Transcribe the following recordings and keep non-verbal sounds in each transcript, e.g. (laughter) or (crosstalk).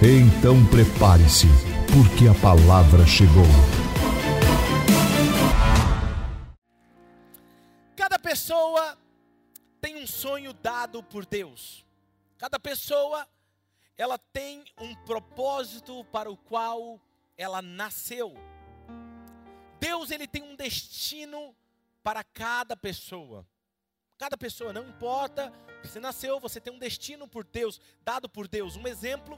Então prepare-se, porque a palavra chegou. Cada pessoa tem um sonho dado por Deus. Cada pessoa ela tem um propósito para o qual ela nasceu. Deus ele tem um destino para cada pessoa. Cada pessoa, não importa, você nasceu, você tem um destino por Deus, dado por Deus. Um exemplo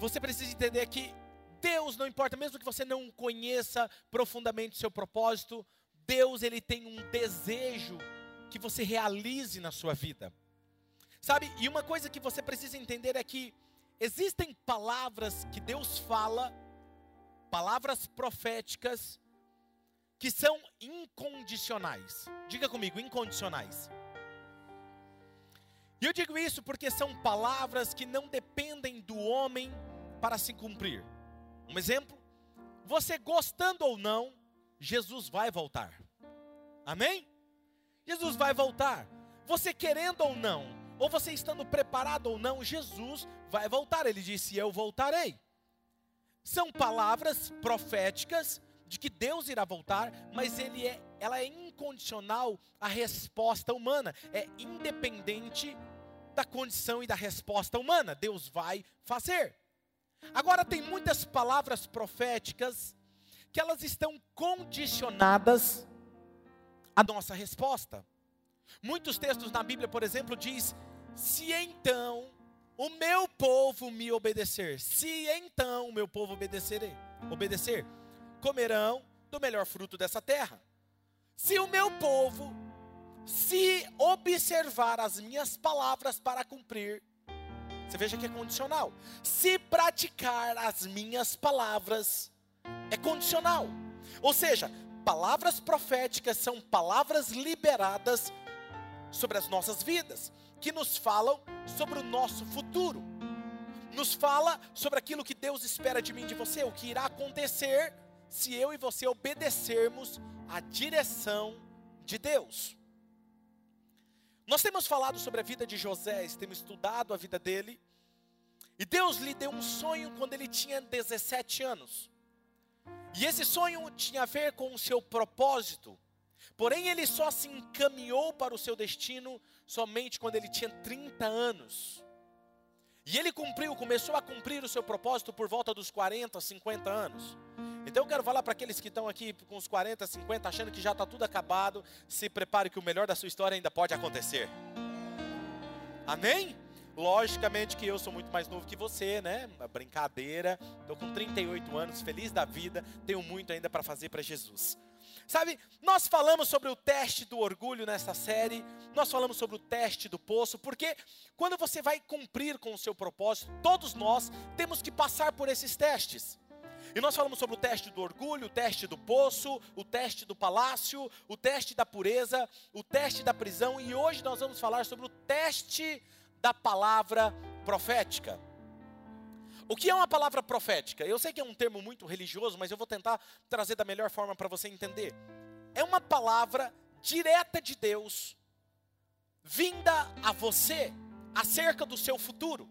você precisa entender que Deus não importa, mesmo que você não conheça profundamente o seu propósito, Deus ele tem um desejo que você realize na sua vida. Sabe? E uma coisa que você precisa entender é que existem palavras que Deus fala, palavras proféticas que são incondicionais. Diga comigo, incondicionais. E eu digo isso porque são palavras que não dependem do homem para se cumprir. Um exemplo: você gostando ou não, Jesus vai voltar. Amém? Jesus vai voltar. Você querendo ou não, ou você estando preparado ou não, Jesus vai voltar. Ele disse: Eu voltarei. São palavras proféticas de que Deus irá voltar, mas ele é, ela é incondicional à resposta humana, é independente da condição e da resposta humana. Deus vai fazer. Agora tem muitas palavras proféticas que elas estão condicionadas à nossa resposta. Muitos textos na Bíblia, por exemplo, diz: "Se então o meu povo me obedecer, se então o meu povo obedecer, obedecer, comerão do melhor fruto dessa terra. Se o meu povo se observar as minhas palavras para cumprir, você veja que é condicional. Se praticar as minhas palavras, é condicional. Ou seja, palavras proféticas são palavras liberadas sobre as nossas vidas, que nos falam sobre o nosso futuro. Nos fala sobre aquilo que Deus espera de mim e de você, o que irá acontecer se eu e você obedecermos à direção de Deus. Nós temos falado sobre a vida de José, temos estudado a vida dele. E Deus lhe deu um sonho quando ele tinha 17 anos. E esse sonho tinha a ver com o seu propósito. Porém, ele só se encaminhou para o seu destino somente quando ele tinha 30 anos. E ele cumpriu, começou a cumprir o seu propósito por volta dos 40, 50 anos. Então eu quero falar para aqueles que estão aqui com os 40, 50, achando que já está tudo acabado, se prepare que o melhor da sua história ainda pode acontecer. Amém? Logicamente que eu sou muito mais novo que você, né? Uma brincadeira. Estou com 38 anos, feliz da vida, tenho muito ainda para fazer para Jesus. Sabe, nós falamos sobre o teste do orgulho nessa série, nós falamos sobre o teste do poço, porque quando você vai cumprir com o seu propósito, todos nós temos que passar por esses testes. E nós falamos sobre o teste do orgulho, o teste do poço, o teste do palácio, o teste da pureza, o teste da prisão, e hoje nós vamos falar sobre o teste da palavra profética. O que é uma palavra profética? Eu sei que é um termo muito religioso, mas eu vou tentar trazer da melhor forma para você entender. É uma palavra direta de Deus, vinda a você acerca do seu futuro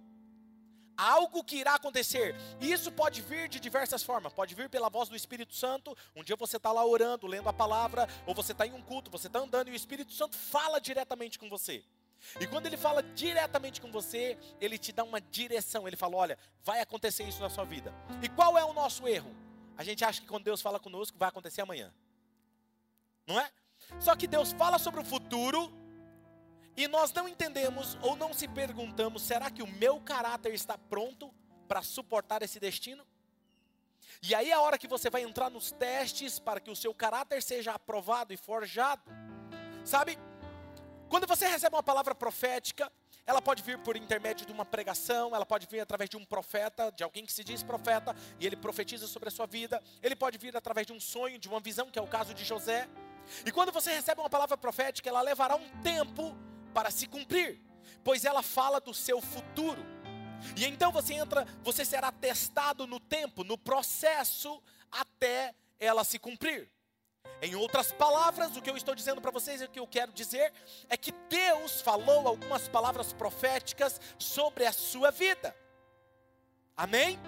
algo que irá acontecer. E isso pode vir de diversas formas. Pode vir pela voz do Espírito Santo. Um dia você está lá orando, lendo a palavra, ou você está em um culto, você está andando e o Espírito Santo fala diretamente com você. E quando ele fala diretamente com você, ele te dá uma direção. Ele fala: olha, vai acontecer isso na sua vida. E qual é o nosso erro? A gente acha que quando Deus fala conosco, vai acontecer amanhã. Não é? Só que Deus fala sobre o futuro e nós não entendemos ou não se perguntamos: será que o meu caráter está pronto para suportar esse destino? E aí é a hora que você vai entrar nos testes para que o seu caráter seja aprovado e forjado. Sabe? Quando você recebe uma palavra profética, ela pode vir por intermédio de uma pregação, ela pode vir através de um profeta, de alguém que se diz profeta, e ele profetiza sobre a sua vida. Ele pode vir através de um sonho, de uma visão, que é o caso de José. E quando você recebe uma palavra profética, ela levará um tempo para se cumprir, pois ela fala do seu futuro. E então você entra, você será testado no tempo, no processo, até ela se cumprir. Em outras palavras, o que eu estou dizendo para vocês, o que eu quero dizer, é que Deus falou algumas palavras proféticas sobre a sua vida. Amém?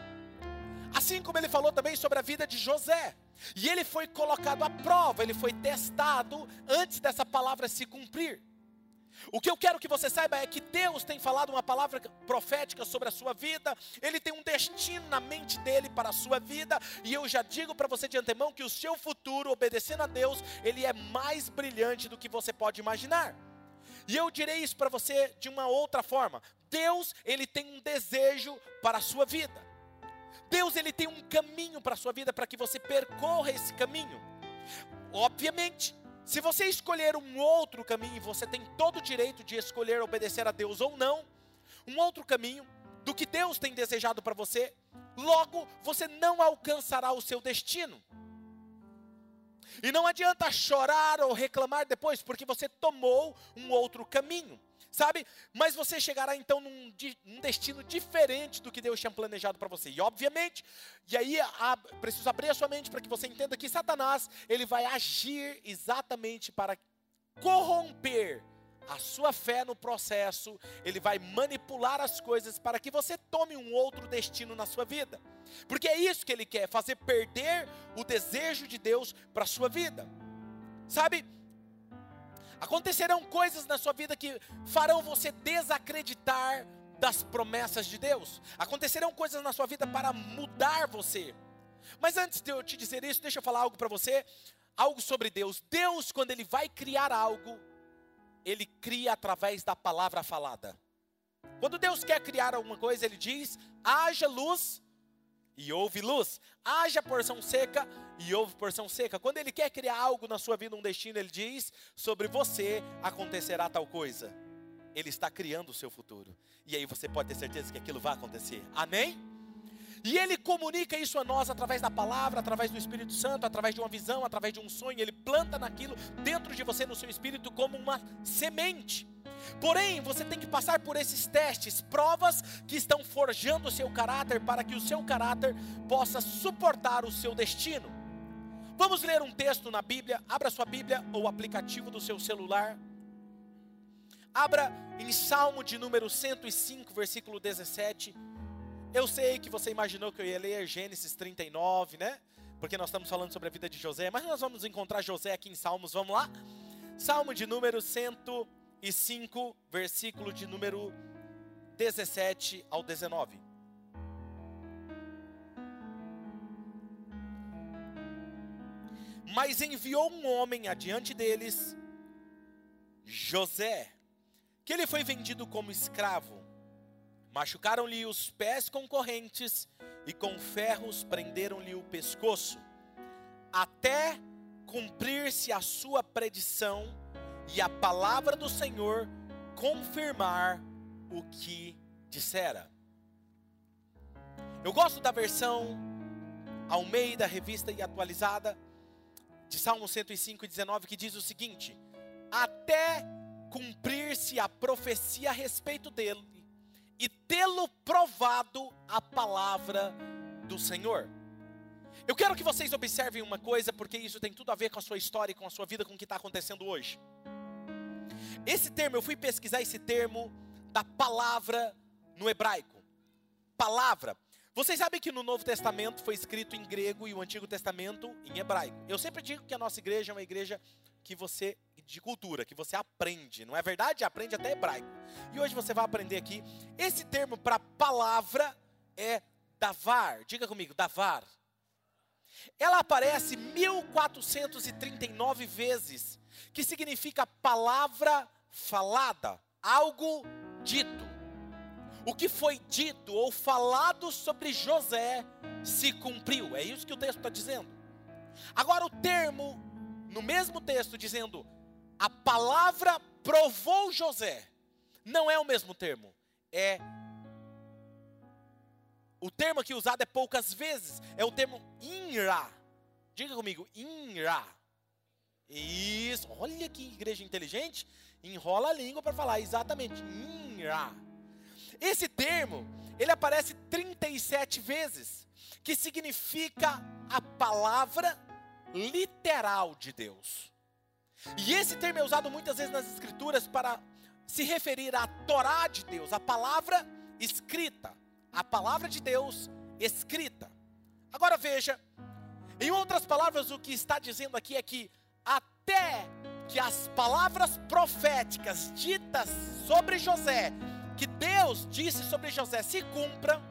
Assim como ele falou também sobre a vida de José. E ele foi colocado à prova, ele foi testado antes dessa palavra se cumprir. O que eu quero que você saiba é que Deus tem falado uma palavra profética sobre a sua vida, Ele tem um destino na mente dele para a sua vida, e eu já digo para você de antemão que o seu futuro, obedecendo a Deus, ele é mais brilhante do que você pode imaginar. E eu direi isso para você de uma outra forma: Deus, ele tem um desejo para a sua vida. Deus, ele tem um caminho para a sua vida para que você percorra esse caminho. Obviamente, se você escolher um outro caminho, você tem todo o direito de escolher obedecer a Deus ou não, um outro caminho do que Deus tem desejado para você, logo você não alcançará o seu destino. E não adianta chorar ou reclamar depois, porque você tomou um outro caminho sabe? Mas você chegará então num, num destino diferente do que Deus tinha planejado para você. E obviamente, e aí a, preciso abrir a sua mente para que você entenda que Satanás, ele vai agir exatamente para corromper a sua fé no processo, ele vai manipular as coisas para que você tome um outro destino na sua vida. Porque é isso que ele quer, fazer perder o desejo de Deus para a sua vida. Sabe? Acontecerão coisas na sua vida que farão você desacreditar das promessas de Deus. Acontecerão coisas na sua vida para mudar você. Mas antes de eu te dizer isso, deixa eu falar algo para você, algo sobre Deus. Deus, quando ele vai criar algo, ele cria através da palavra falada. Quando Deus quer criar alguma coisa, ele diz: haja luz e houve luz. Haja porção seca e houve porção seca. Quando ele quer criar algo na sua vida, um destino, ele diz: sobre você acontecerá tal coisa. Ele está criando o seu futuro. E aí você pode ter certeza que aquilo vai acontecer. Amém? E ele comunica isso a nós através da palavra, através do Espírito Santo, através de uma visão, através de um sonho. Ele planta naquilo dentro de você, no seu espírito, como uma semente. Porém, você tem que passar por esses testes, provas que estão forjando o seu caráter para que o seu caráter possa suportar o seu destino. Vamos ler um texto na Bíblia. Abra sua Bíblia ou aplicativo do seu celular. Abra em Salmo de número 105, versículo 17. Eu sei que você imaginou que eu ia ler Gênesis 39, né? Porque nós estamos falando sobre a vida de José, mas nós vamos encontrar José aqui em Salmos, vamos lá? Salmo de número 105 e 5, versículo de número 17 ao 19. Mas enviou um homem adiante deles, José, que ele foi vendido como escravo. Machucaram-lhe os pés com correntes e com ferros prenderam-lhe o pescoço, até cumprir-se a sua predição e a palavra do Senhor confirmar o que dissera. Eu gosto da versão Almeida, revista e atualizada, de Salmo 105 e 19, que diz o seguinte: Até cumprir-se a profecia a respeito dele e tê-lo provado a palavra do Senhor. Eu quero que vocês observem uma coisa, porque isso tem tudo a ver com a sua história com a sua vida, com o que está acontecendo hoje. Esse termo, eu fui pesquisar esse termo da palavra no hebraico. Palavra. Vocês sabem que no Novo Testamento foi escrito em grego e o Antigo Testamento em hebraico. Eu sempre digo que a nossa igreja é uma igreja que você de cultura, que você aprende, não é verdade? Aprende até hebraico. E hoje você vai aprender aqui. Esse termo para palavra é davar. Diga comigo, davar. Ela aparece 1439 vezes que significa palavra falada, algo dito. O que foi dito ou falado sobre José se cumpriu, é isso que o texto está dizendo. Agora, o termo, no mesmo texto, dizendo a palavra provou José, não é o mesmo termo. É o termo aqui usado é poucas vezes. É o termo inra. Diga comigo, inra. Isso. Olha que igreja inteligente. Enrola a língua para falar exatamente. Inra. Esse termo, ele aparece 37 vezes, que significa a palavra literal de Deus. E esse termo é usado muitas vezes nas escrituras para se referir à Torá de Deus, a palavra escrita a palavra de Deus escrita. Agora veja, em outras palavras, o que está dizendo aqui é que até que as palavras proféticas ditas sobre José, que Deus disse sobre José, se cumpram,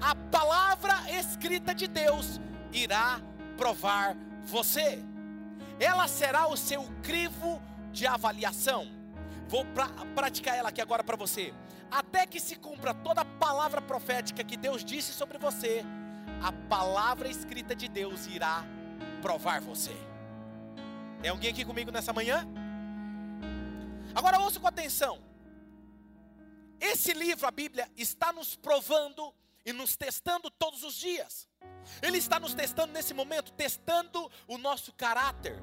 a palavra escrita de Deus irá provar você. Ela será o seu crivo de avaliação. Vou pra, praticar ela aqui agora para você até que se cumpra toda a palavra profética que Deus disse sobre você, a palavra escrita de Deus irá provar você. Tem alguém aqui comigo nessa manhã? Agora ouça com atenção. Esse livro, a Bíblia, está nos provando e nos testando todos os dias. Ele está nos testando nesse momento, testando o nosso caráter.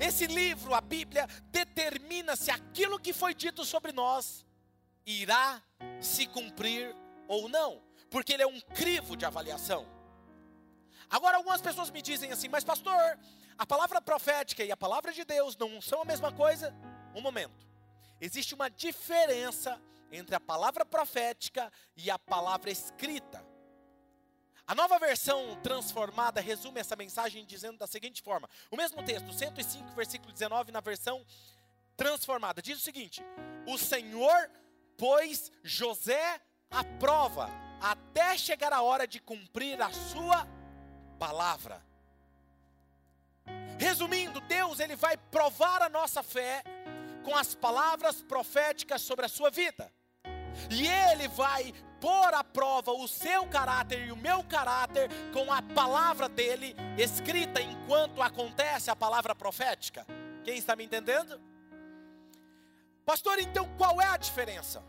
Esse livro, a Bíblia, determina se aquilo que foi dito sobre nós irá se cumprir ou não, porque ele é um crivo de avaliação. Agora, algumas pessoas me dizem assim, mas pastor, a palavra profética e a palavra de Deus não são a mesma coisa? Um momento. Existe uma diferença entre a palavra profética e a palavra escrita. A nova versão transformada resume essa mensagem dizendo da seguinte forma: o mesmo texto, 105, versículo 19, na versão transformada, diz o seguinte: O Senhor pois José aprova até chegar a hora de cumprir a sua palavra. Resumindo, Deus ele vai provar a nossa fé com as palavras proféticas sobre a sua vida. E ele vai pôr à prova o seu caráter e o meu caráter com a palavra dele escrita enquanto acontece a palavra profética. Quem está me entendendo? Pastor, então qual é a diferença?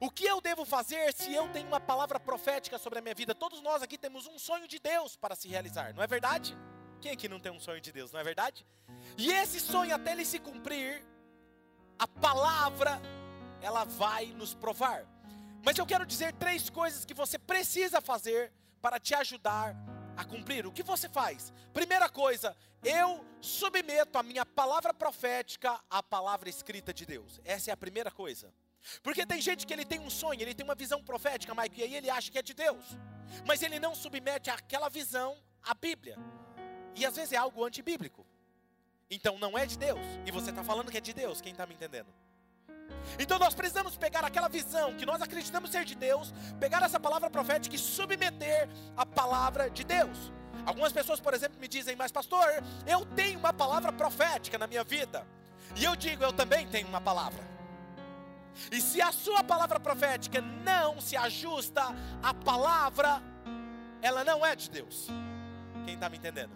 O que eu devo fazer se eu tenho uma palavra profética sobre a minha vida? Todos nós aqui temos um sonho de Deus para se realizar, não é verdade? Quem aqui não tem um sonho de Deus, não é verdade? E esse sonho, até ele se cumprir, a palavra, ela vai nos provar. Mas eu quero dizer três coisas que você precisa fazer para te ajudar a cumprir. O que você faz? Primeira coisa, eu submeto a minha palavra profética à palavra escrita de Deus. Essa é a primeira coisa. Porque tem gente que ele tem um sonho, ele tem uma visão profética, Mike, e aí ele acha que é de Deus. Mas ele não submete aquela visão à Bíblia. E às vezes é algo antibíblico. Então não é de Deus. E você está falando que é de Deus, quem está me entendendo? Então nós precisamos pegar aquela visão que nós acreditamos ser de Deus, pegar essa palavra profética e submeter a palavra de Deus. Algumas pessoas, por exemplo, me dizem, mas pastor, eu tenho uma palavra profética na minha vida. E eu digo, eu também tenho uma palavra. E se a sua palavra profética não se ajusta à palavra, ela não é de Deus. Quem está me entendendo?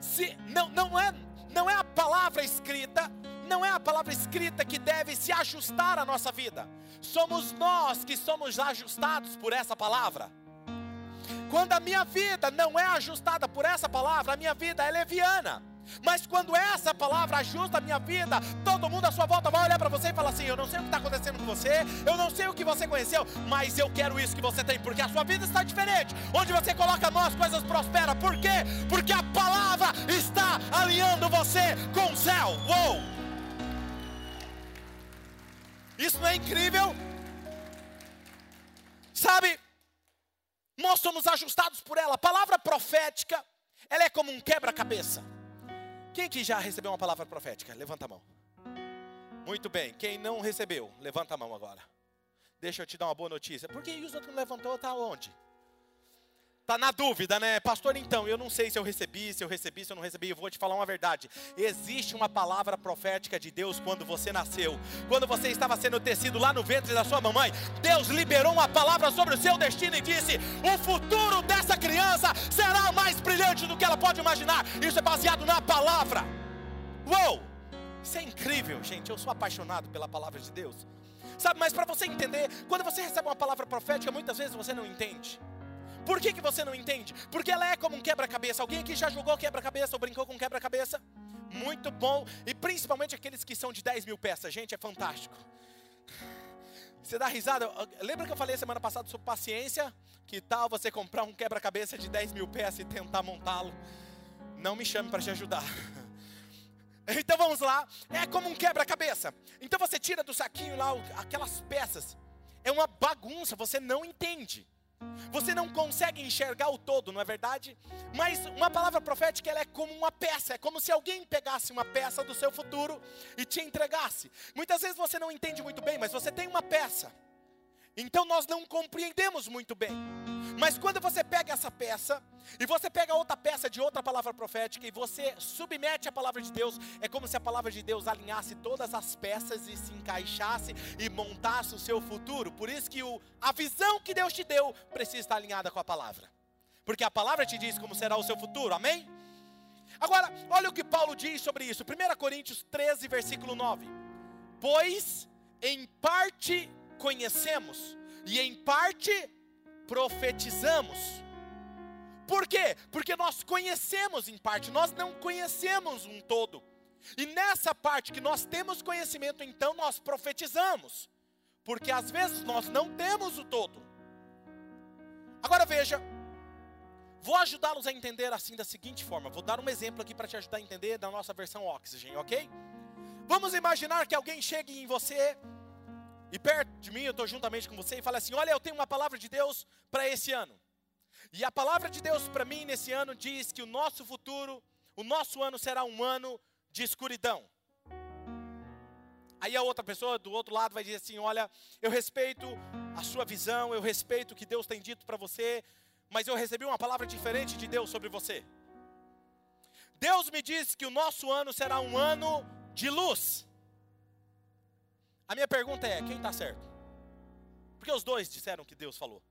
Se não, não é não é a palavra escrita, não é a palavra escrita que deve se ajustar à nossa vida. Somos nós que somos ajustados por essa palavra. Quando a minha vida não é ajustada por essa palavra, a minha vida é leviana. Mas quando essa palavra ajusta a minha vida, todo mundo à sua volta vai olhar para você e falar assim: Eu não sei o que está acontecendo com você, eu não sei o que você conheceu, mas eu quero isso que você tem, porque a sua vida está diferente. Onde você coloca a mão, as coisas prosperam. Por quê? Porque a palavra está alinhando você com o céu. Uou! Isso não é incrível? Sabe, nós somos ajustados por ela. A palavra profética, ela é como um quebra-cabeça. Quem que já recebeu uma palavra profética? Levanta a mão. Muito bem. Quem não recebeu, levanta a mão agora. Deixa eu te dar uma boa notícia. Por que os outros não levantou? Está onde? Está na dúvida, né? Pastor, então, eu não sei se eu recebi, se eu recebi, se eu não recebi. Eu vou te falar uma verdade. Existe uma palavra profética de Deus quando você nasceu. Quando você estava sendo tecido lá no ventre da sua mamãe, Deus liberou uma palavra sobre o seu destino e disse: O futuro dessa criança será mais brilhante do que ela pode imaginar. Isso é baseado na palavra. Uou! Isso é incrível, gente. Eu sou apaixonado pela palavra de Deus. Sabe, mas para você entender, quando você recebe uma palavra profética, muitas vezes você não entende. Por que, que você não entende? Porque ela é como um quebra-cabeça. Alguém aqui já jogou quebra-cabeça ou brincou com quebra-cabeça? Muito bom. E principalmente aqueles que são de 10 mil peças. Gente, é fantástico. Você dá risada? Lembra que eu falei semana passada sobre paciência? Que tal você comprar um quebra-cabeça de 10 mil peças e tentar montá-lo? Não me chame para te ajudar. (laughs) Então vamos lá. É como um quebra-cabeça. Então você tira do saquinho lá aquelas peças. É uma bagunça, você não entende. Você não consegue enxergar o todo, não é verdade? Mas uma palavra profética ela é como uma peça, é como se alguém pegasse uma peça do seu futuro e te entregasse. Muitas vezes você não entende muito bem, mas você tem uma peça. Então nós não compreendemos muito bem. Mas quando você pega essa peça, e você pega outra peça de outra palavra profética, e você submete a palavra de Deus, é como se a palavra de Deus alinhasse todas as peças e se encaixasse e montasse o seu futuro. Por isso que o, a visão que Deus te deu precisa estar alinhada com a palavra. Porque a palavra te diz como será o seu futuro, amém? Agora, olha o que Paulo diz sobre isso. 1 Coríntios 13, versículo 9. Pois em parte conhecemos, e em parte profetizamos. Por quê? Porque nós conhecemos em parte, nós não conhecemos um todo. E nessa parte que nós temos conhecimento, então nós profetizamos. Porque às vezes nós não temos o todo. Agora veja, vou ajudá-los a entender assim da seguinte forma. Vou dar um exemplo aqui para te ajudar a entender da nossa versão Oxygen, ok? Vamos imaginar que alguém chegue em você e perto de mim, eu estou juntamente com você e fala assim: Olha, eu tenho uma palavra de Deus para esse ano. E a palavra de Deus para mim nesse ano diz que o nosso futuro, o nosso ano será um ano de escuridão. Aí a outra pessoa do outro lado vai dizer assim: Olha, eu respeito a sua visão, eu respeito o que Deus tem dito para você, mas eu recebi uma palavra diferente de Deus sobre você. Deus me disse que o nosso ano será um ano de luz. A minha pergunta é: quem está certo? Porque os dois disseram que Deus falou.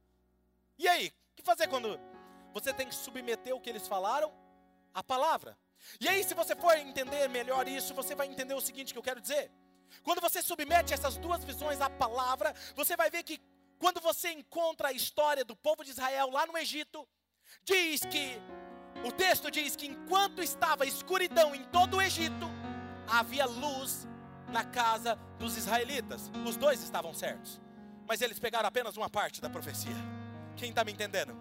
E aí, o que fazer quando você tem que submeter o que eles falaram à palavra? E aí, se você for entender melhor isso, você vai entender o seguinte que eu quero dizer. Quando você submete essas duas visões à palavra, você vai ver que quando você encontra a história do povo de Israel lá no Egito, diz que o texto diz que enquanto estava escuridão em todo o Egito, havia luz na casa dos israelitas. Os dois estavam certos, mas eles pegaram apenas uma parte da profecia. Quem está me entendendo?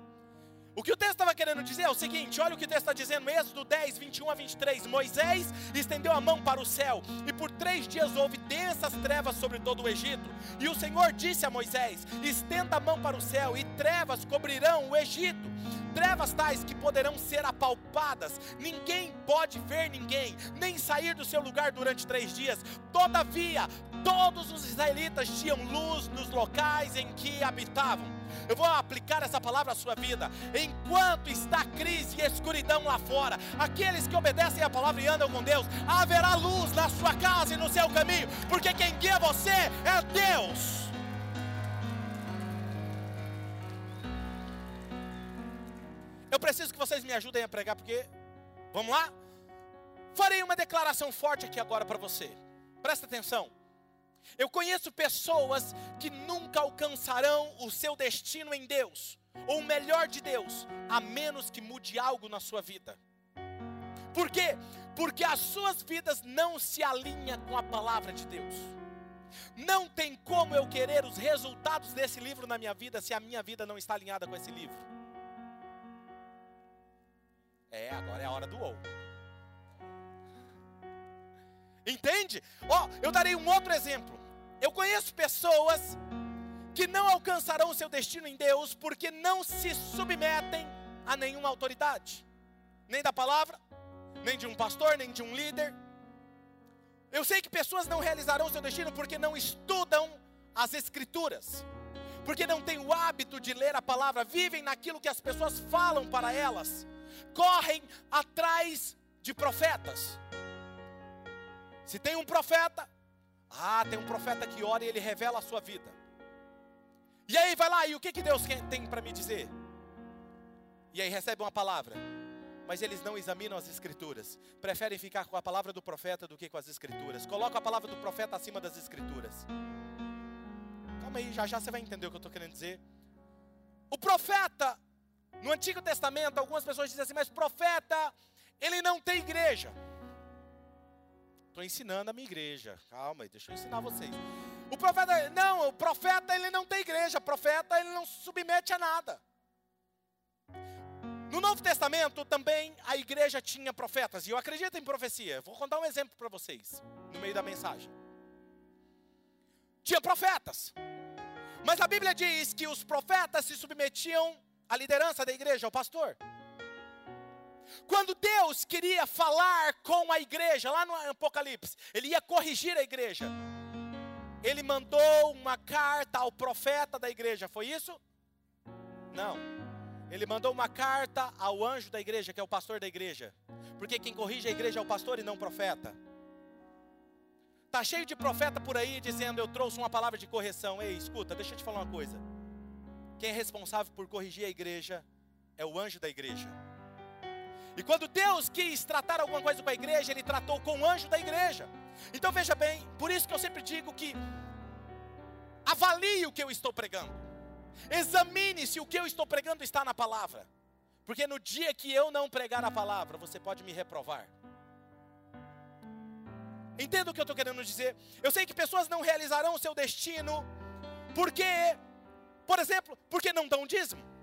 O que o texto estava querendo dizer é o seguinte: olha o que o texto está dizendo, Êxodo 10, 21 a 23. Moisés estendeu a mão para o céu, e por três dias houve densas trevas sobre todo o Egito. E o Senhor disse a Moisés: estenda a mão para o céu, e trevas cobrirão o Egito trevas tais que poderão ser apalpadas, ninguém pode ver ninguém, nem sair do seu lugar durante três dias. Todavia, todos os israelitas tinham luz nos locais em que habitavam. Eu vou aplicar essa palavra à sua vida. Enquanto está crise e escuridão lá fora, aqueles que obedecem a palavra e andam com Deus, haverá luz na sua casa e no seu caminho, porque quem guia você é Deus. Eu preciso que vocês me ajudem a pregar, porque, vamos lá? Farei uma declaração forte aqui agora para você. Presta atenção. Eu conheço pessoas que nunca alcançarão o seu destino em Deus, ou o melhor de Deus, a menos que mude algo na sua vida. Por quê? Porque as suas vidas não se alinham com a palavra de Deus. Não tem como eu querer os resultados desse livro na minha vida se a minha vida não está alinhada com esse livro. É, agora é a hora do ou. Entende? Ó, oh, eu darei um outro exemplo. Eu conheço pessoas que não alcançarão o seu destino em Deus porque não se submetem a nenhuma autoridade, nem da palavra, nem de um pastor, nem de um líder. Eu sei que pessoas não realizarão o seu destino porque não estudam as Escrituras, porque não têm o hábito de ler a palavra, vivem naquilo que as pessoas falam para elas correm atrás de profetas. Se tem um profeta, ah, tem um profeta que ora e ele revela a sua vida. E aí vai lá, e o que, que Deus tem para me dizer? E aí recebe uma palavra. Mas eles não examinam as escrituras. Preferem ficar com a palavra do profeta do que com as escrituras. Coloca a palavra do profeta acima das escrituras. calma aí, já já você vai entender o que eu estou querendo dizer. O profeta, no Antigo Testamento, algumas pessoas dizem assim, mas profeta, ele não tem igreja. Estou ensinando a minha igreja. Calma aí, deixa eu ensinar vocês. O profeta, não, o profeta ele não tem igreja. O profeta ele não se submete a nada. No Novo Testamento também a igreja tinha profetas, e eu acredito em profecia. Vou contar um exemplo para vocês, no meio da mensagem. Tinha profetas, mas a Bíblia diz que os profetas se submetiam à liderança da igreja, ao pastor. Quando Deus queria falar com a igreja, lá no Apocalipse, ele ia corrigir a igreja. Ele mandou uma carta ao profeta da igreja, foi isso? Não. Ele mandou uma carta ao anjo da igreja, que é o pastor da igreja. Porque quem corrige a igreja é o pastor e não o profeta. Tá cheio de profeta por aí dizendo eu trouxe uma palavra de correção. Ei, escuta, deixa eu te falar uma coisa. Quem é responsável por corrigir a igreja é o anjo da igreja. E quando Deus quis tratar alguma coisa com a igreja, Ele tratou com o anjo da igreja. Então veja bem, por isso que eu sempre digo que avalie o que eu estou pregando. Examine se o que eu estou pregando está na palavra. Porque no dia que eu não pregar a palavra, você pode me reprovar. Entenda o que eu estou querendo dizer? Eu sei que pessoas não realizarão o seu destino, porque, por exemplo, porque não dão dízimo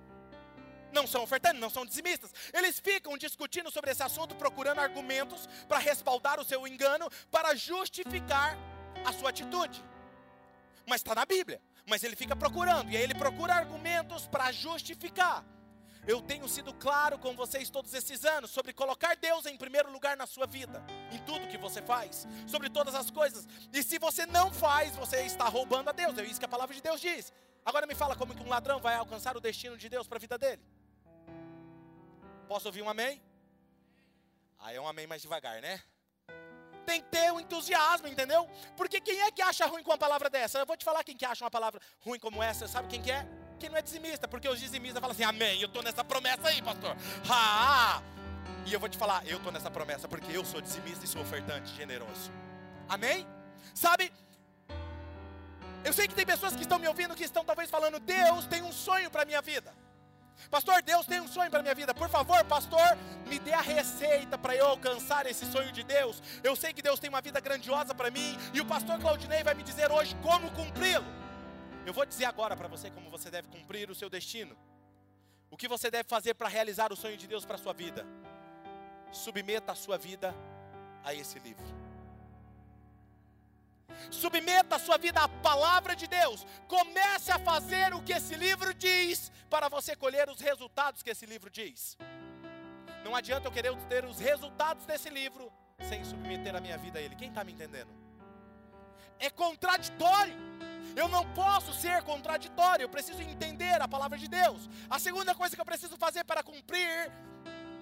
não são ofertantes, não são dizimistas. Eles ficam discutindo sobre esse assunto, procurando argumentos para respaldar o seu engano, para justificar a sua atitude. Mas está na Bíblia. Mas ele fica procurando, e aí ele procura argumentos para justificar. Eu tenho sido claro com vocês todos esses anos sobre colocar Deus em primeiro lugar na sua vida, em tudo que você faz, sobre todas as coisas. E se você não faz, você está roubando a Deus. É isso que a palavra de Deus diz. Agora me fala como que um ladrão vai alcançar o destino de Deus para a vida dele. Posso ouvir um amém? Aí é um amém mais devagar, né? Tem que ter um entusiasmo, entendeu? Porque quem é que acha ruim com uma palavra dessa? Eu vou te falar quem que acha uma palavra ruim como essa. Sabe quem que é? Quem não é dizimista. Porque os dizimistas falam assim, amém, eu estou nessa promessa aí, pastor. Ah! E eu vou te falar, eu estou nessa promessa porque eu sou dizimista e sou ofertante generoso. Amém? Sabe? Eu sei que tem pessoas que estão me ouvindo que estão talvez falando, Deus tem um sonho para minha vida. Pastor, Deus tem um sonho para minha vida. Por favor, pastor, me dê a receita para eu alcançar esse sonho de Deus. Eu sei que Deus tem uma vida grandiosa para mim e o pastor Claudinei vai me dizer hoje como cumpri-lo. Eu vou dizer agora para você como você deve cumprir o seu destino. O que você deve fazer para realizar o sonho de Deus para sua vida? Submeta a sua vida a esse livro. Submeta a sua vida à palavra de Deus. Comece a fazer o que esse livro diz, para você colher os resultados que esse livro diz. Não adianta eu querer ter os resultados desse livro sem submeter a minha vida a ele. Quem está me entendendo? É contraditório. Eu não posso ser contraditório. Eu preciso entender a palavra de Deus. A segunda coisa que eu preciso fazer para cumprir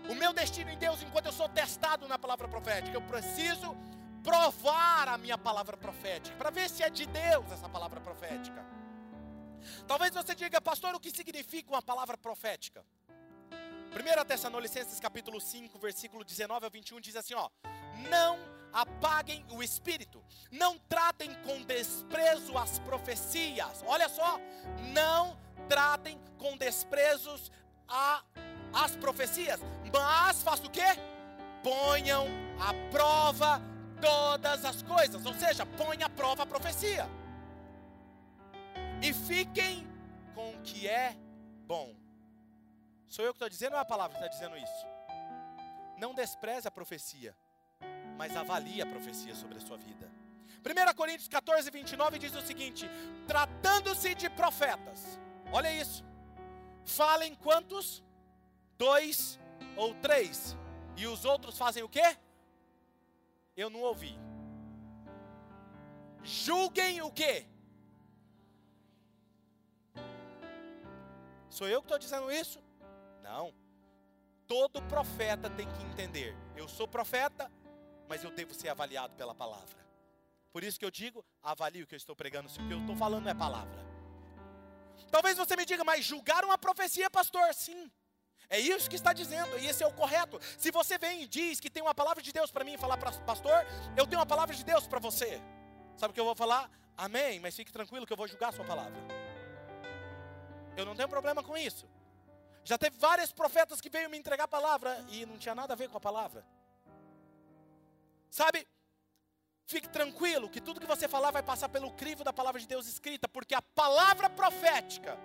o meu destino em Deus enquanto eu sou testado na palavra profética, eu preciso provar a minha palavra profética, para ver se é de Deus essa palavra profética. Talvez você diga, pastor, o que significa uma palavra profética? 1 Tessalonicenses capítulo 5, versículo 19 a 21 diz assim, ó: Não apaguem o espírito, não tratem com desprezo as profecias. Olha só, não tratem com desprezos a, as profecias, mas faça o que? Ponham à prova todas as coisas, ou seja, põe à prova a profecia. E fiquem com o que é bom. Sou eu que estou dizendo ou é a palavra que está dizendo isso? Não despreze a profecia, mas avalie a profecia sobre a sua vida. 1 Coríntios 14, 29 diz o seguinte: tratando-se de profetas, olha isso, falem quantos? Dois ou três, e os outros fazem o quê? Eu não ouvi. Julguem o quê? Sou eu que estou dizendo isso? Não. Todo profeta tem que entender. Eu sou profeta, mas eu devo ser avaliado pela palavra. Por isso que eu digo, avalie o que eu estou pregando, se o que eu estou falando é palavra. Talvez você me diga, mas julgar uma profecia, pastor? Sim. É isso que está dizendo, e esse é o correto. Se você vem e diz que tem uma palavra de Deus para mim e falar para pastor, eu tenho uma palavra de Deus para você. Sabe o que eu vou falar? Amém, mas fique tranquilo que eu vou julgar a sua palavra. Eu não tenho problema com isso. Já teve vários profetas que veio me entregar a palavra e não tinha nada a ver com a palavra. Sabe? Fique tranquilo que tudo que você falar vai passar pelo crivo da palavra de Deus escrita, porque a palavra profética,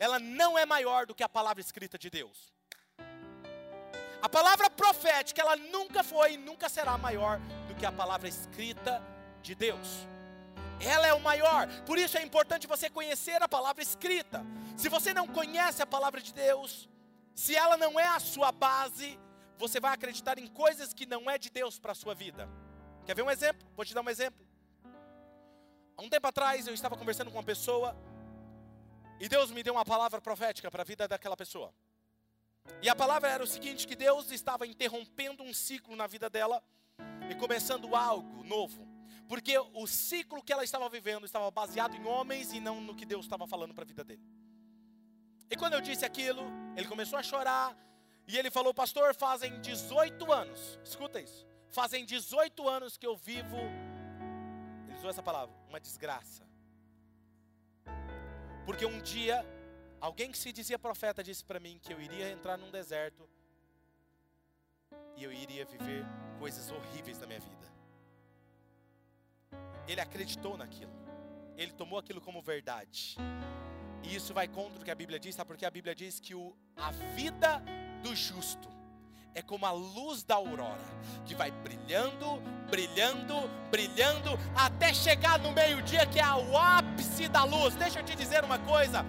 ela não é maior do que a palavra escrita de Deus. A palavra profética, ela nunca foi e nunca será maior do que a palavra escrita de Deus ela é o maior. Por isso é importante você conhecer a palavra escrita. Se você não conhece a palavra de Deus, se ela não é a sua base, você vai acreditar em coisas que não é de Deus para a sua vida. Quer ver um exemplo? Vou te dar um exemplo. Há um tempo atrás eu estava conversando com uma pessoa e Deus me deu uma palavra profética para a vida daquela pessoa. E a palavra era o seguinte: que Deus estava interrompendo um ciclo na vida dela e começando algo novo. Porque o ciclo que ela estava vivendo estava baseado em homens e não no que Deus estava falando para a vida dele. E quando eu disse aquilo, ele começou a chorar. E ele falou, pastor, fazem 18 anos. Escuta isso. Fazem 18 anos que eu vivo. Ele usou essa palavra, uma desgraça. Porque um dia, alguém que se dizia profeta disse para mim que eu iria entrar num deserto e eu iria viver coisas horríveis na minha vida. Ele acreditou naquilo. Ele tomou aquilo como verdade. E isso vai contra o que a Bíblia diz, sabe? Porque a Bíblia diz que o, a vida do justo é como a luz da aurora, que vai brilhando, brilhando, brilhando, até chegar no meio-dia, que é o ápice da luz. Deixa eu te dizer uma coisa: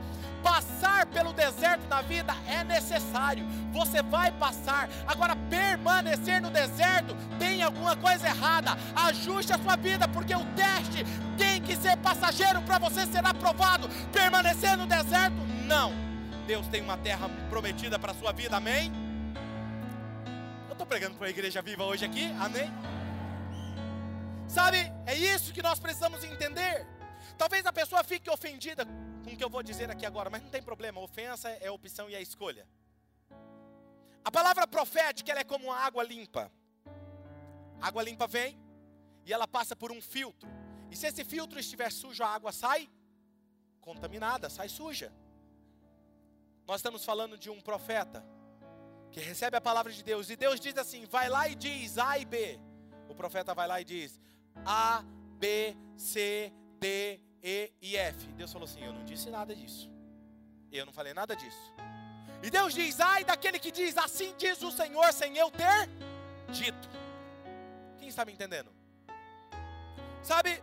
Passar pelo deserto da vida é necessário. Você vai passar. Agora, permanecer no deserto tem alguma coisa errada. Ajuste a sua vida, porque o teste tem que ser passageiro para você ser aprovado. Permanecer no deserto, não. Deus tem uma terra prometida para a sua vida, amém? Eu estou pregando para a igreja viva hoje aqui, amém? Sabe, é isso que nós precisamos entender. Talvez a pessoa fique ofendida com o que eu vou dizer aqui agora, mas não tem problema, ofensa é opção e é escolha. A palavra profética ela é como uma água limpa. A água limpa vem e ela passa por um filtro. E se esse filtro estiver sujo, a água sai contaminada, sai suja. Nós estamos falando de um profeta que recebe a palavra de Deus e Deus diz assim: vai lá e diz A e B. O profeta vai lá e diz A, B, C, D, e e F. Deus falou assim: Eu não disse nada disso. Eu não falei nada disso. E Deus diz: Ai daquele que diz, assim diz o Senhor, sem eu ter dito. Quem está me entendendo? Sabe,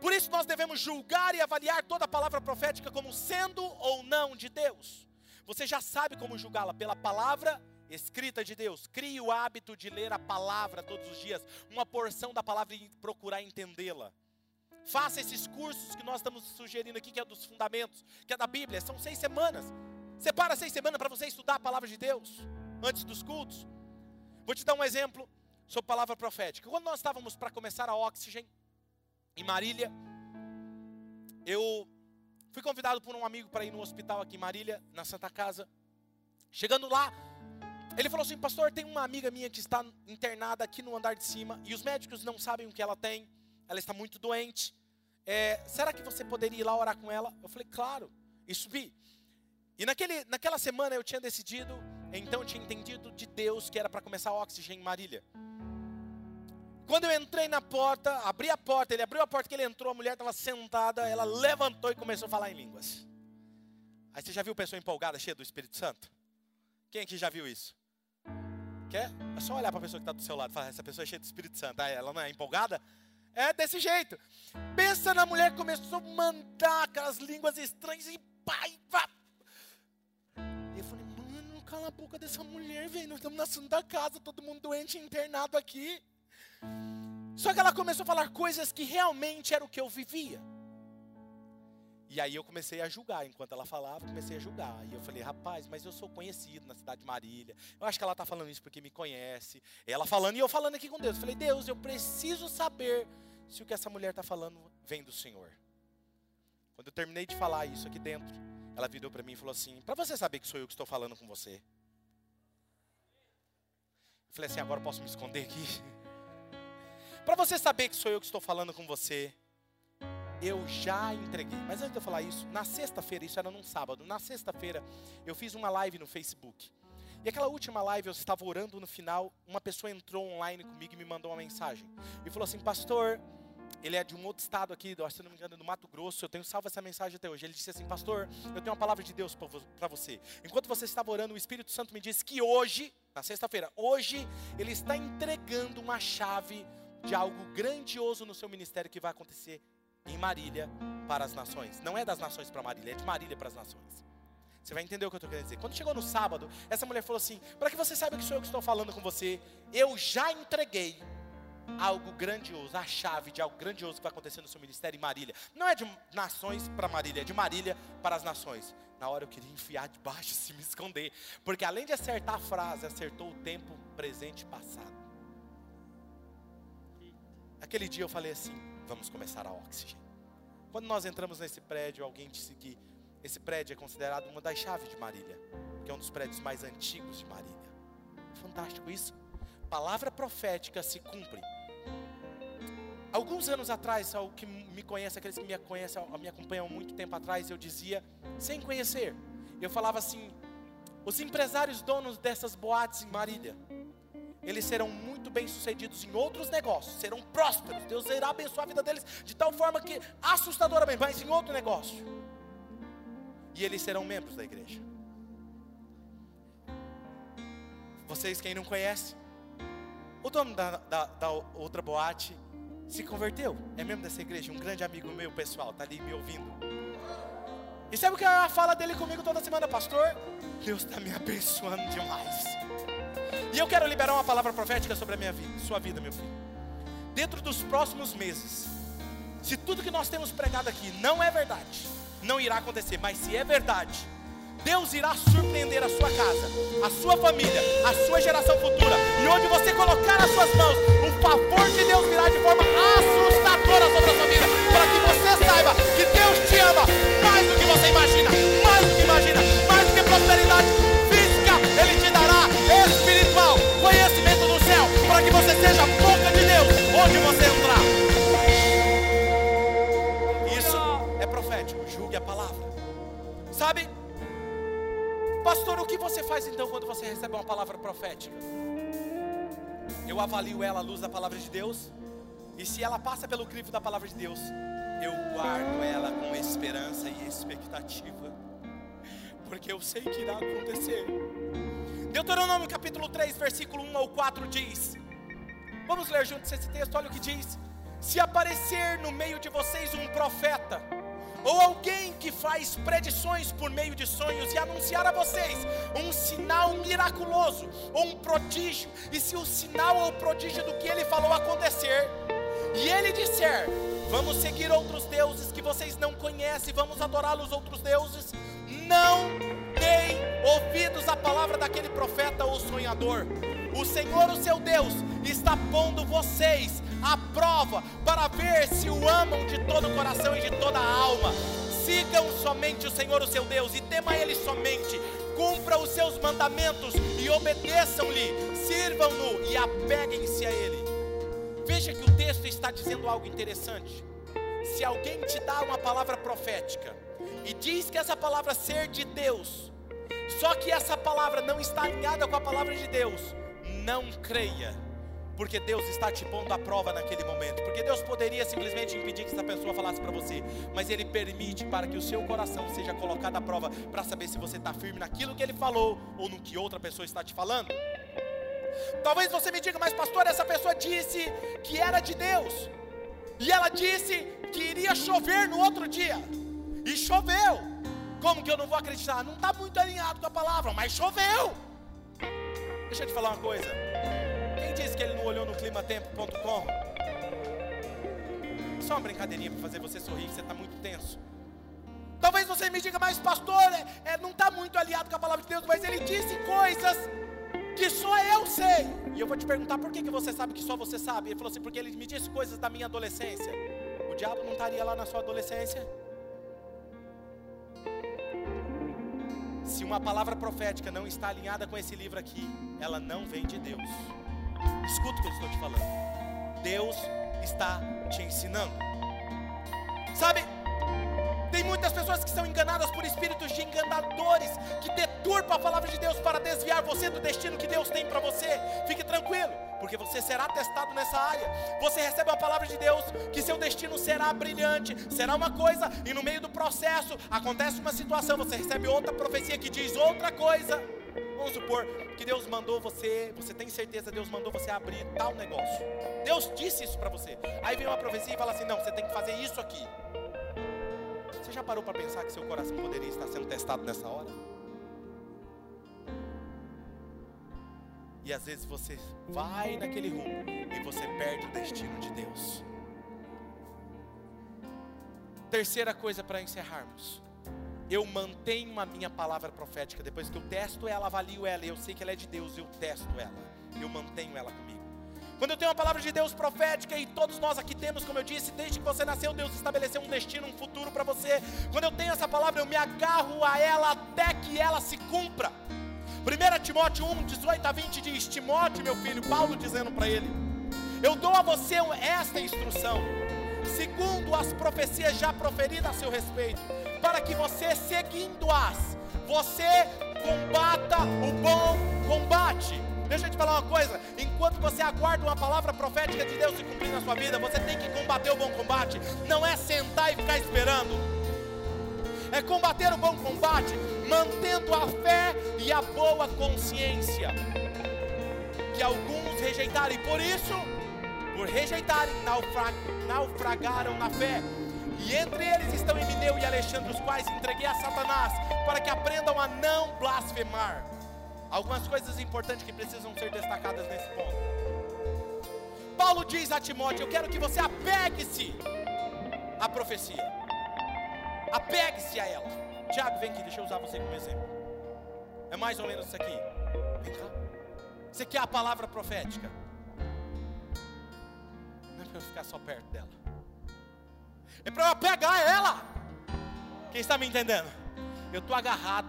por isso nós devemos julgar e avaliar toda palavra profética como sendo ou não de Deus. Você já sabe como julgá-la pela palavra escrita de Deus. Crie o hábito de ler a palavra todos os dias, uma porção da palavra e procurar entendê-la. Faça esses cursos que nós estamos sugerindo aqui, que é dos fundamentos, que é da Bíblia. São seis semanas. Separa seis semanas para você estudar a palavra de Deus antes dos cultos. Vou te dar um exemplo sobre palavra profética. Quando nós estávamos para começar a Oxygen em Marília, eu fui convidado por um amigo para ir no hospital aqui em Marília, na Santa Casa. Chegando lá, ele falou assim: Pastor, tem uma amiga minha que está internada aqui no andar de cima e os médicos não sabem o que ela tem ela está muito doente. É, será que você poderia ir lá orar com ela? Eu falei, claro. E subi. E naquele, naquela semana eu tinha decidido, então eu tinha entendido de Deus que era para começar o oxigênio em Marília. Quando eu entrei na porta, abri a porta, ele abriu a porta que ele entrou, a mulher estava sentada, ela levantou e começou a falar em línguas. Aí você já viu pessoa empolgada, cheia do Espírito Santo? Quem aqui já viu isso? Quer? É só olhar para a pessoa que está do seu lado e falar, essa pessoa é cheia do Espírito Santo. Ela não é empolgada? É desse jeito. Pensa na mulher que começou a mandar aquelas línguas estranhas e pai, pá. Eu falei, mano, cala a boca dessa mulher, velho. Nós estamos na Santa Casa, todo mundo doente, internado aqui. Só que ela começou a falar coisas que realmente era o que eu vivia. E aí eu comecei a julgar, enquanto ela falava, comecei a julgar. E eu falei, rapaz, mas eu sou conhecido na cidade de Marília. Eu acho que ela está falando isso porque me conhece. Ela falando e eu falando aqui com Deus. Eu falei, Deus, eu preciso saber se o que essa mulher está falando vem do Senhor. Quando eu terminei de falar isso aqui dentro, ela virou para mim e falou assim: para você saber que sou eu que estou falando com você. Eu falei assim: agora eu posso me esconder aqui. (laughs) para você saber que sou eu que estou falando com você. Eu já entreguei. Mas antes de eu falar isso, na sexta-feira, isso era num sábado, na sexta-feira eu fiz uma live no Facebook. E aquela última live eu estava orando no final, uma pessoa entrou online comigo e me mandou uma mensagem. E falou assim: "Pastor, ele é de um outro estado aqui, se não me engano, do Mato Grosso. Eu tenho salvo essa mensagem até hoje. Ele disse assim: Pastor, eu tenho uma palavra de Deus para você. Enquanto você estava orando, o Espírito Santo me disse que hoje, na sexta-feira, hoje, ele está entregando uma chave de algo grandioso no seu ministério que vai acontecer em Marília para as nações. Não é das nações para Marília, é de Marília para as nações. Você vai entender o que eu estou querendo dizer. Quando chegou no sábado, essa mulher falou assim: Para que você saiba que sou eu que estou falando com você, eu já entreguei algo grandioso, a chave de algo grandioso que vai acontecer no seu ministério em Marília. Não é de nações para Marília, é de Marília para as nações. Na hora eu queria enfiar debaixo, se (laughs) me esconder, porque além de acertar a frase, acertou o tempo presente e passado. Aquele dia eu falei assim: vamos começar a oxigênio. Quando nós entramos nesse prédio, alguém disse que esse prédio é considerado uma das chaves de Marília, que é um dos prédios mais antigos de Marília. Fantástico isso palavra profética se cumpre. Alguns anos atrás, ao que me conhece, aqueles que me conhecem, me acompanham há muito tempo atrás, eu dizia, sem conhecer, eu falava assim: os empresários donos dessas boates em Marília, eles serão muito bem sucedidos em outros negócios, serão prósperos, Deus irá abençoar a vida deles de tal forma que assustadoramente, mas em outro negócio. E eles serão membros da igreja. Vocês, quem não conhece, o dono da, da, da, outra boate se converteu. É mesmo dessa igreja, um grande amigo meu, pessoal, tá ali me ouvindo. E sabe o que é a fala dele comigo toda semana, pastor? Deus está me abençoando demais. E eu quero liberar uma palavra profética sobre a minha vida, sua vida, meu filho. Dentro dos próximos meses, se tudo que nós temos pregado aqui não é verdade, não irá acontecer, mas se é verdade, Deus irá surpreender a sua casa, a sua família, a sua geração futura. E onde você colocar as suas mãos, o favor de Deus virá de forma assustadora sobre a sua vida. Para que você saiba que Deus te ama mais do que você imagina, Pastor, o que você faz então quando você recebe uma palavra profética? Eu avalio ela à luz da palavra de Deus, e se ela passa pelo crivo da palavra de Deus, eu guardo ela com esperança e expectativa, porque eu sei que irá acontecer. Deuteronômio capítulo 3, versículo 1 ao 4 diz: Vamos ler juntos esse texto, olha o que diz: Se aparecer no meio de vocês um profeta, ou alguém que faz predições por meio de sonhos e anunciar a vocês um sinal miraculoso ou um prodígio, e se o sinal ou o prodígio do que ele falou acontecer, e ele disser: Vamos seguir outros deuses que vocês não conhecem, vamos adorar os outros deuses, não deem ouvidos à palavra daquele profeta ou sonhador. O Senhor, o seu Deus, está pondo vocês à prova para ver se o amam de todo o coração e de toda a alma. Sigam somente o Senhor, o seu Deus, e tema Ele somente. Cumpra os seus mandamentos e obedeçam-lhe. Sirvam-no e apeguem-se a Ele. Veja que o texto está dizendo algo interessante. Se alguém te dá uma palavra profética e diz que essa palavra ser de Deus, só que essa palavra não está alinhada com a palavra de Deus, não creia, porque Deus está te pondo à prova naquele momento. Porque Deus poderia simplesmente impedir que essa pessoa falasse para você, mas Ele permite para que o seu coração seja colocado à prova para saber se você está firme naquilo que Ele falou ou no que outra pessoa está te falando. Talvez você me diga, mas pastor, essa pessoa disse que era de Deus, e ela disse que iria chover no outro dia, e choveu. Como que eu não vou acreditar? Não está muito alinhado com a palavra, mas choveu. Deixa eu te falar uma coisa. Quem disse que ele não olhou no climatempo.com? Só uma brincadeirinha para fazer você sorrir, que você está muito tenso. Talvez você me diga, mas pastor, é, é não está muito aliado com a palavra de Deus, mas ele disse coisas que só eu sei. E eu vou te perguntar por que, que você sabe que só você sabe. Ele falou assim, porque ele me disse coisas da minha adolescência. O diabo não estaria lá na sua adolescência? Se uma palavra profética não está alinhada com esse livro aqui, ela não vem de Deus. Escuta o que eu estou te falando. Deus está te ensinando. Sabe? Tem muitas pessoas que são enganadas por espíritos de enganadores que deturpam a palavra de Deus para desviar você do destino que Deus tem para você. Fique tranquilo, porque você será testado nessa área. Você recebe a palavra de Deus que seu destino será brilhante, será uma coisa, e no meio do processo acontece uma situação, você recebe outra profecia que diz outra coisa. Vamos supor que Deus mandou você, você tem certeza Deus mandou você abrir tal negócio. Deus disse isso para você. Aí vem uma profecia e fala assim: "Não, você tem que fazer isso aqui". Você já parou para pensar que seu coração poderia estar sendo testado nessa hora? E às vezes você vai naquele rumo e você perde o destino de Deus. Terceira coisa para encerrarmos. Eu mantenho a minha palavra profética. Depois que eu testo ela, avalio ela, eu sei que ela é de Deus, eu testo ela. Eu mantenho ela comigo. Quando eu tenho uma palavra de Deus profética, e todos nós aqui temos, como eu disse, desde que você nasceu, Deus estabeleceu um destino, um futuro para você. Quando eu tenho essa palavra, eu me agarro a ela até que ela se cumpra. 1 Timóteo 1, 18 a 20 diz: Timóteo, meu filho, Paulo dizendo para ele: Eu dou a você esta instrução, segundo as profecias já proferidas a seu respeito, que você, seguindo-as, você combata o bom combate. Deixa eu te falar uma coisa: enquanto você aguarda uma palavra profética de Deus se cumprir na sua vida, você tem que combater o bom combate, não é sentar e ficar esperando, é combater o bom combate, mantendo a fé e a boa consciência, que alguns rejeitaram, e por isso, por rejeitarem, naufrag, naufragaram na fé. E entre eles estão Emineu e Alexandre, os quais entreguei a Satanás, para que aprendam a não blasfemar. Algumas coisas importantes que precisam ser destacadas nesse ponto. Paulo diz a Timóteo: Eu quero que você apegue-se à profecia. Apegue-se a ela. Tiago, vem aqui, deixa eu usar você como exemplo. É mais ou menos isso aqui. Vem cá. Você quer a palavra profética? Não é para eu ficar só perto dela. É para eu apegar ela. Quem está me entendendo? Eu estou agarrado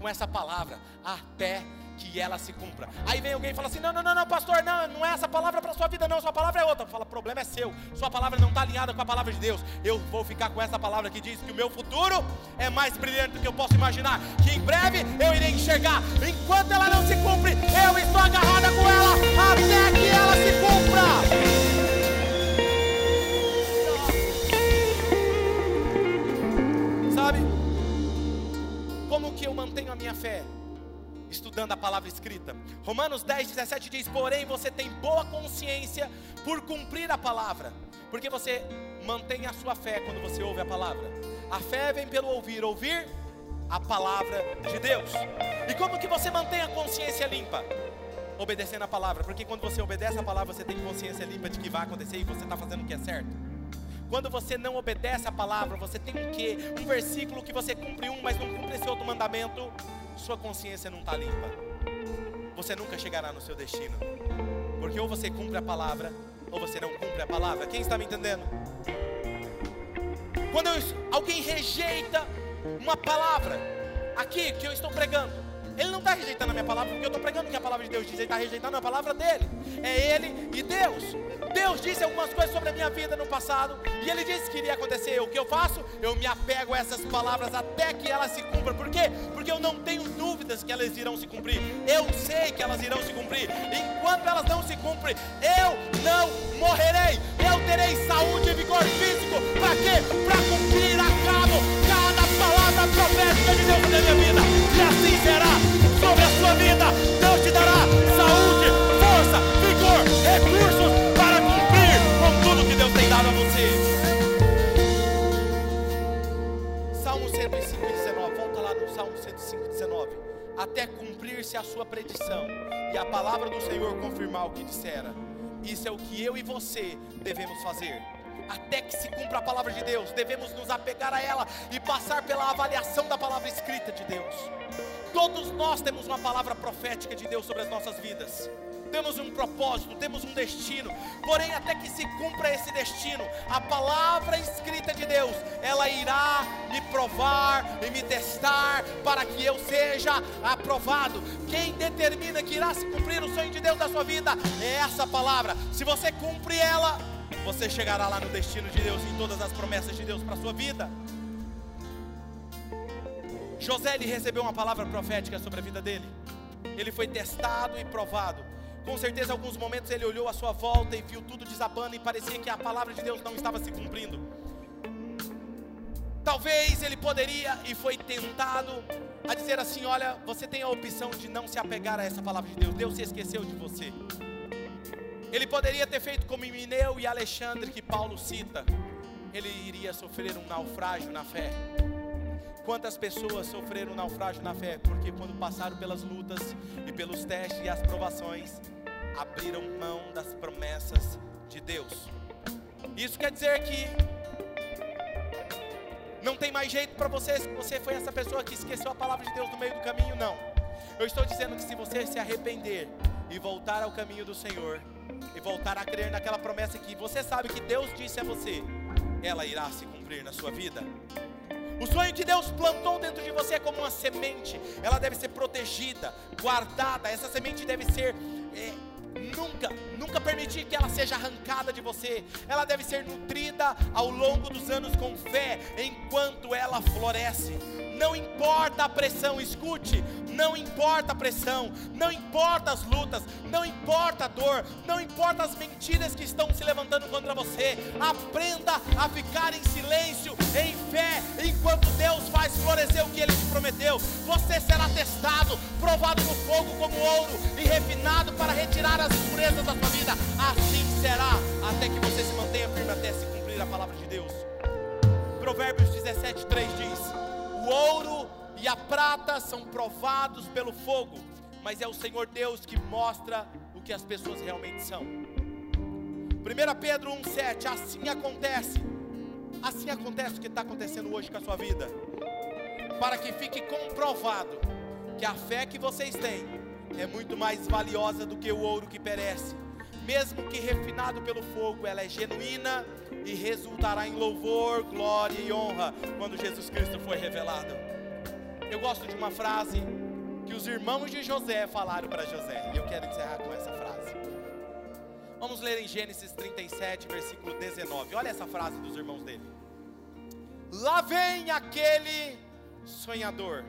com essa palavra até que ela se cumpra. Aí vem alguém e fala assim: não, não, não, não, pastor, não, não é essa palavra para sua vida, não, sua palavra é outra. Fala, problema é seu, sua palavra não está alinhada com a palavra de Deus. Eu vou ficar com essa palavra que diz que o meu futuro é mais brilhante do que eu posso imaginar, que em breve eu irei enxergar. Enquanto ela não se cumpre, eu estou agarrada com ela até que ela se cumpra. Que eu mantenho a minha fé? estudando a palavra escrita. Romanos 10, 17 diz: Porém, você tem boa consciência por cumprir a palavra, porque você mantém a sua fé quando você ouve a palavra. A fé vem pelo ouvir, ouvir a palavra de Deus. E como que você mantém a consciência limpa? Obedecendo a palavra, porque quando você obedece a palavra, você tem consciência limpa de que vai acontecer e você está fazendo o que é certo. Quando você não obedece a palavra, você tem um quê? Um versículo que você cumpre um, mas não cumpre esse outro mandamento sua consciência não está limpa, você nunca chegará no seu destino. Porque ou você cumpre a palavra, ou você não cumpre a palavra. Quem está me entendendo? Quando eu, alguém rejeita uma palavra, aqui que eu estou pregando, ele não está rejeitando a minha palavra, porque eu estou pregando o que a palavra de Deus diz, ele está rejeitando a palavra dele. É ele e Deus. Deus disse algumas coisas sobre a minha vida no passado, e ele disse que iria acontecer. O que eu faço? Eu me apego a essas palavras até que elas se cumpram. Por quê? Porque eu não tenho dúvidas que elas irão se cumprir. Eu sei que elas irão se cumprir. Enquanto elas não se cumprem, eu não morrerei. Eu terei saúde e vigor físico. Para quê? Para cumprir a profética de Deus na minha vida. E assim será sobre a sua vida. Deus te dará saúde, força, vigor, recursos para cumprir com tudo que Deus tem dado a você. Salmo 105, 19. Volta lá no Salmo 105, 19. Até cumprir-se a sua predição e a palavra do Senhor confirmar o que dissera. Isso é o que eu e você devemos fazer até que se cumpra a palavra de Deus. Devemos nos apegar a ela e passar pela avaliação da palavra escrita de Deus. Todos nós temos uma palavra profética de Deus sobre as nossas vidas. Temos um propósito, temos um destino. Porém, até que se cumpra esse destino, a palavra escrita de Deus, ela irá me provar e me testar para que eu seja aprovado. Quem determina que irá se cumprir o sonho de Deus da sua vida é essa palavra. Se você cumpre ela, você chegará lá no destino de Deus, em todas as promessas de Deus para a sua vida. José ele recebeu uma palavra profética sobre a vida dele. Ele foi testado e provado. Com certeza, em alguns momentos ele olhou à sua volta e viu tudo desabando e parecia que a palavra de Deus não estava se cumprindo. Talvez ele poderia e foi tentado a dizer assim: Olha, você tem a opção de não se apegar a essa palavra de Deus. Deus se esqueceu de você. Ele poderia ter feito como Mineu e Alexandre, que Paulo cita. Ele iria sofrer um naufrágio na fé. Quantas pessoas sofreram um naufrágio na fé? Porque quando passaram pelas lutas e pelos testes e as provações, abriram mão das promessas de Deus. Isso quer dizer que não tem mais jeito para você se você foi essa pessoa que esqueceu a palavra de Deus no meio do caminho, não. Eu estou dizendo que se você se arrepender e voltar ao caminho do Senhor, e voltar a crer naquela promessa que você sabe que Deus disse a você, ela irá se cumprir na sua vida. O sonho que Deus plantou dentro de você é como uma semente, ela deve ser protegida, guardada. Essa semente deve ser é, nunca, nunca permitir que ela seja arrancada de você. Ela deve ser nutrida ao longo dos anos com fé, enquanto ela floresce. Não importa a pressão, escute, não importa a pressão, não importa as lutas, não importa a dor, não importa as mentiras que estão se levantando contra você. Aprenda a ficar em silêncio, em fé, enquanto Deus faz florescer o que Ele te prometeu. Você será testado, provado no fogo como ouro e refinado para retirar as impurezas da sua vida. Assim será, até que você se mantenha firme até se cumprir a palavra de Deus. Provérbios 17, 3 diz ouro e a prata são provados pelo fogo, mas é o Senhor Deus que mostra o que as pessoas realmente são. 1 Pedro 1,7: Assim acontece, assim acontece o que está acontecendo hoje com a sua vida, para que fique comprovado que a fé que vocês têm é muito mais valiosa do que o ouro que perece, mesmo que refinado pelo fogo, ela é genuína e resultará em louvor, glória e honra quando Jesus Cristo for revelado. Eu gosto de uma frase que os irmãos de José falaram para José, e eu quero encerrar com essa frase. Vamos ler em Gênesis 37, versículo 19. Olha essa frase dos irmãos dele. Lá vem aquele sonhador,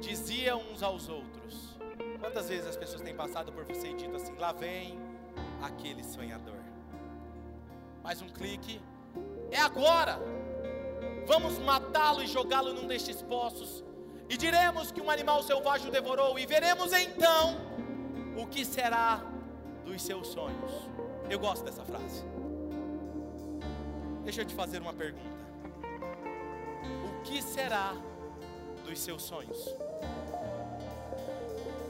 diziam uns aos outros. Quantas vezes as pessoas têm passado por você e dito assim: lá vem aquele sonhador mais um clique. É agora. Vamos matá-lo e jogá-lo num destes poços. E diremos que um animal selvagem o devorou. E veremos então o que será dos seus sonhos. Eu gosto dessa frase. Deixa eu te fazer uma pergunta. O que será dos seus sonhos?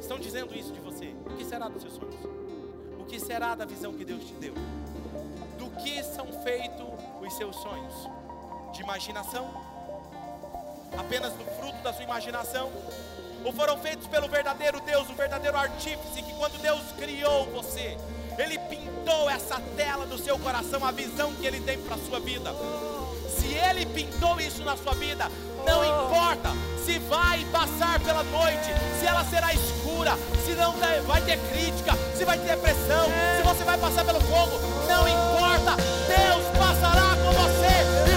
Estão dizendo isso de você. O que será dos seus sonhos? O que será da visão que Deus te deu? Que são feitos os seus sonhos? De imaginação? Apenas do fruto da sua imaginação? Ou foram feitos pelo verdadeiro Deus, o verdadeiro artífice, que quando Deus criou você, Ele pintou essa tela do seu coração, a visão que Ele tem para a sua vida. Se Ele pintou isso na sua vida, não importa se vai passar pela noite, se ela será escura, se não vai ter crítica, se vai ter pressão, se você vai passar pelo fogo, não importa, Deus passará com você.